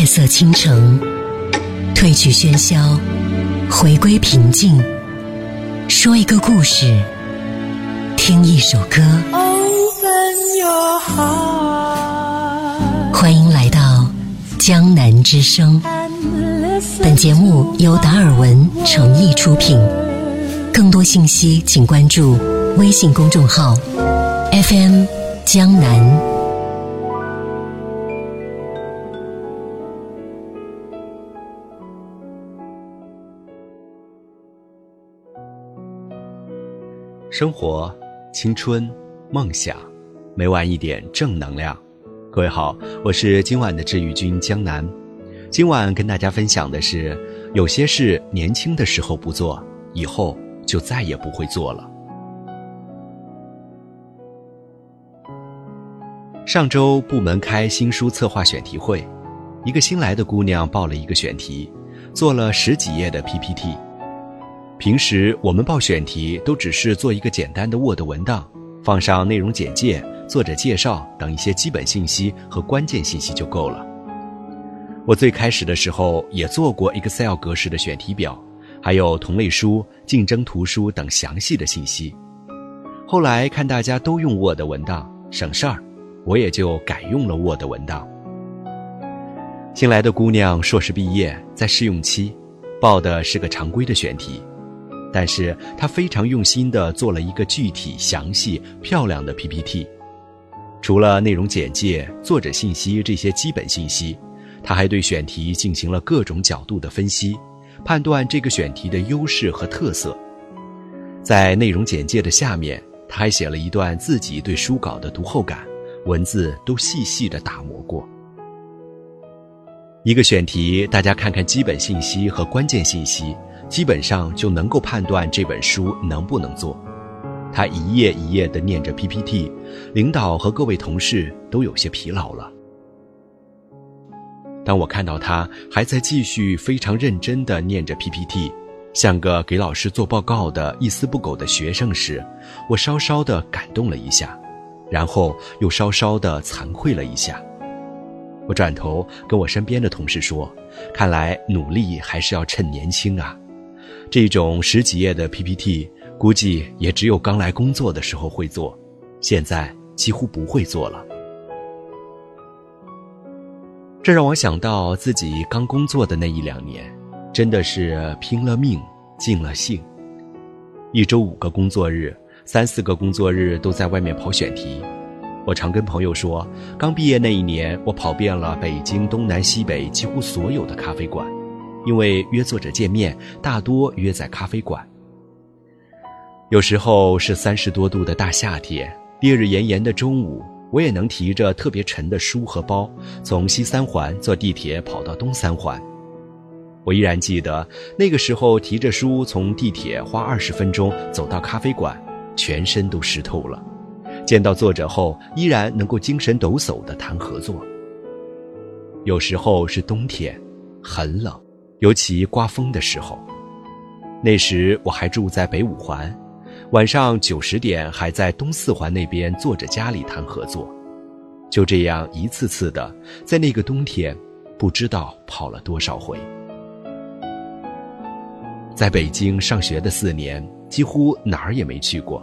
夜色倾城，褪去喧嚣，回归平静。说一个故事，听一首歌。欢迎来到江南之声。本节目由达尔文诚意出品。更多信息请关注微信公众号 FM 江南。生活、青春、梦想，每晚一点正能量。各位好，我是今晚的治愈君江南。今晚跟大家分享的是，有些事年轻的时候不做，以后就再也不会做了。上周部门开新书策划选题会，一个新来的姑娘报了一个选题，做了十几页的 PPT。平时我们报选题都只是做一个简单的 Word 文档，放上内容简介、作者介绍等一些基本信息和关键信息就够了。我最开始的时候也做过 Excel 格式的选题表，还有同类书、竞争图书等详细的信息。后来看大家都用 Word 文档省事儿，我也就改用了 Word 文档。新来的姑娘硕士毕业，在试用期，报的是个常规的选题。但是他非常用心地做了一个具体、详细、漂亮的 PPT。除了内容简介、作者信息这些基本信息，他还对选题进行了各种角度的分析，判断这个选题的优势和特色。在内容简介的下面，他还写了一段自己对书稿的读后感，文字都细细地打磨过。一个选题，大家看看基本信息和关键信息。基本上就能够判断这本书能不能做。他一页一页地念着 PPT，领导和各位同事都有些疲劳了。当我看到他还在继续非常认真地念着 PPT，像个给老师做报告的一丝不苟的学生时，我稍稍地感动了一下，然后又稍稍地惭愧了一下。我转头跟我身边的同事说：“看来努力还是要趁年轻啊。”这种十几页的 PPT，估计也只有刚来工作的时候会做，现在几乎不会做了。这让我想到自己刚工作的那一两年，真的是拼了命、尽了兴。一周五个工作日，三四个工作日都在外面跑选题。我常跟朋友说，刚毕业那一年，我跑遍了北京东南西北几乎所有的咖啡馆。因为约作者见面，大多约在咖啡馆。有时候是三十多度的大夏天，烈日炎炎的中午，我也能提着特别沉的书和包，从西三环坐地铁跑到东三环。我依然记得那个时候，提着书从地铁花二十分钟走到咖啡馆，全身都湿透了。见到作者后，依然能够精神抖擞地谈合作。有时候是冬天，很冷。尤其刮风的时候，那时我还住在北五环，晚上九十点还在东四环那边坐着家里谈合作，就这样一次次的在那个冬天，不知道跑了多少回。在北京上学的四年，几乎哪儿也没去过，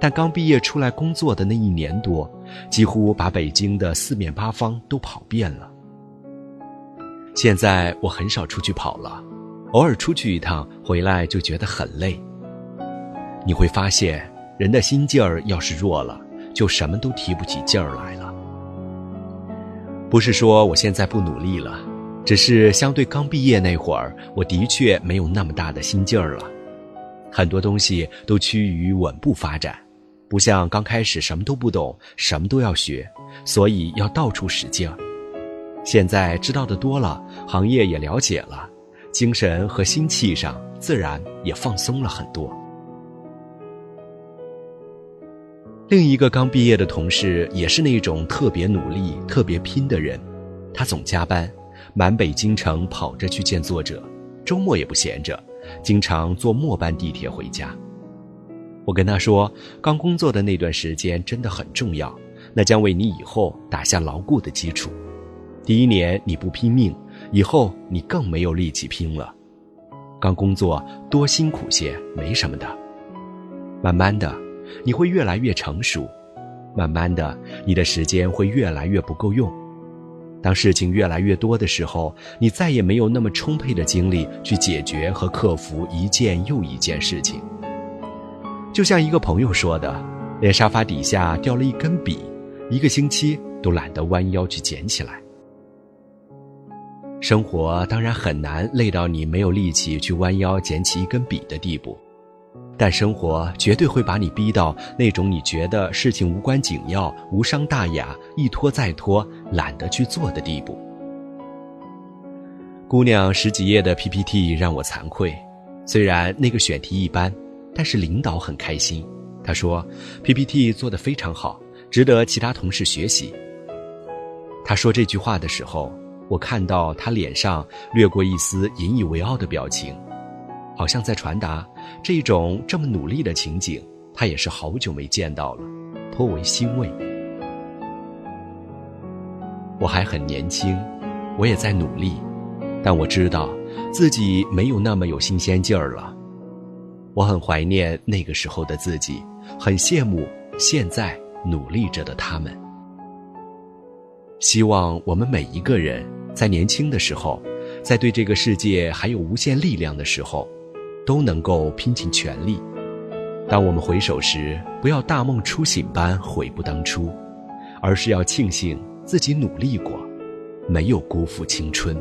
但刚毕业出来工作的那一年多，几乎把北京的四面八方都跑遍了。现在我很少出去跑了，偶尔出去一趟，回来就觉得很累。你会发现，人的心劲儿要是弱了，就什么都提不起劲儿来了。不是说我现在不努力了，只是相对刚毕业那会儿，我的确没有那么大的心劲儿了。很多东西都趋于稳步发展，不像刚开始什么都不懂，什么都要学，所以要到处使劲儿。现在知道的多了，行业也了解了，精神和心气上自然也放松了很多。另一个刚毕业的同事也是那种特别努力、特别拼的人，他总加班，满北京城跑着去见作者，周末也不闲着，经常坐末班地铁回家。我跟他说，刚工作的那段时间真的很重要，那将为你以后打下牢固的基础。第一年你不拼命，以后你更没有力气拼了。刚工作多辛苦些没什么的，慢慢的你会越来越成熟，慢慢的你的时间会越来越不够用。当事情越来越多的时候，你再也没有那么充沛的精力去解决和克服一件又一件事情。就像一个朋友说的，连沙发底下掉了一根笔，一个星期都懒得弯腰去捡起来。生活当然很难累到你没有力气去弯腰捡起一根笔的地步，但生活绝对会把你逼到那种你觉得事情无关紧要、无伤大雅、一拖再拖、懒得去做的地步。姑娘十几页的 PPT 让我惭愧，虽然那个选题一般，但是领导很开心。他说 PPT 做得非常好，值得其他同事学习。他说这句话的时候。我看到他脸上掠过一丝引以为傲的表情，好像在传达这种这么努力的情景，他也是好久没见到了，颇为欣慰。我还很年轻，我也在努力，但我知道自己没有那么有新鲜劲儿了。我很怀念那个时候的自己，很羡慕现在努力着的他们。希望我们每一个人。在年轻的时候，在对这个世界还有无限力量的时候，都能够拼尽全力。当我们回首时，不要大梦初醒般悔不当初，而是要庆幸自己努力过，没有辜负青春。